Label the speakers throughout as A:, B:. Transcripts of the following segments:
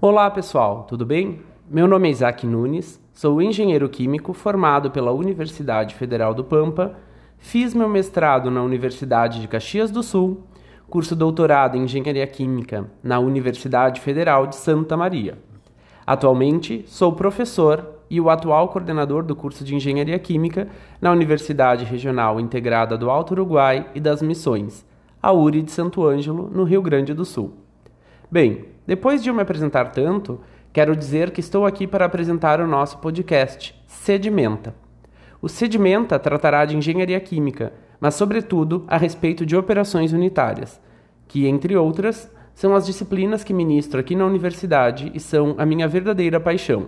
A: Olá pessoal, tudo bem? Meu nome é Isaac Nunes, sou engenheiro químico formado pela Universidade Federal do Pampa, fiz meu mestrado na Universidade de Caxias do Sul, curso doutorado em Engenharia Química na Universidade Federal de Santa Maria. Atualmente sou professor e o atual coordenador do curso de Engenharia Química na Universidade Regional Integrada do Alto Uruguai e das Missões, a URI de Santo Ângelo, no Rio Grande do Sul. Bem, depois de eu me apresentar tanto, quero dizer que estou aqui para apresentar o nosso podcast, Sedimenta. O Sedimenta tratará de engenharia química, mas, sobretudo, a respeito de operações unitárias, que, entre outras, são as disciplinas que ministro aqui na universidade e são a minha verdadeira paixão.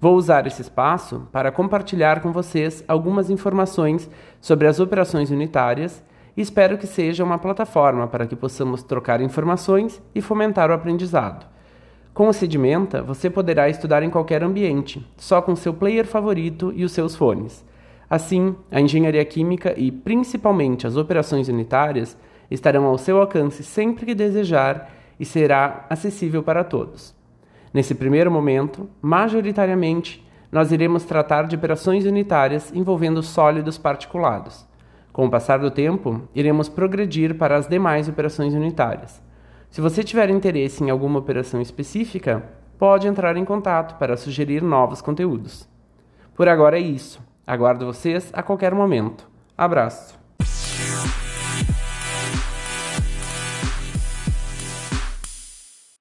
A: Vou usar esse espaço para compartilhar com vocês algumas informações sobre as operações unitárias espero que seja uma plataforma para que possamos trocar informações e fomentar o aprendizado. Com o Sedimenta, você poderá estudar em qualquer ambiente, só com seu player favorito e os seus fones. Assim, a engenharia química e, principalmente, as operações unitárias estarão ao seu alcance sempre que desejar e será acessível para todos. Nesse primeiro momento, majoritariamente, nós iremos tratar de operações unitárias envolvendo sólidos particulados. Com o passar do tempo, iremos progredir para as demais operações unitárias. Se você tiver interesse em alguma operação específica, pode entrar em contato para sugerir novos conteúdos. Por agora é isso. Aguardo vocês a qualquer momento. Abraço!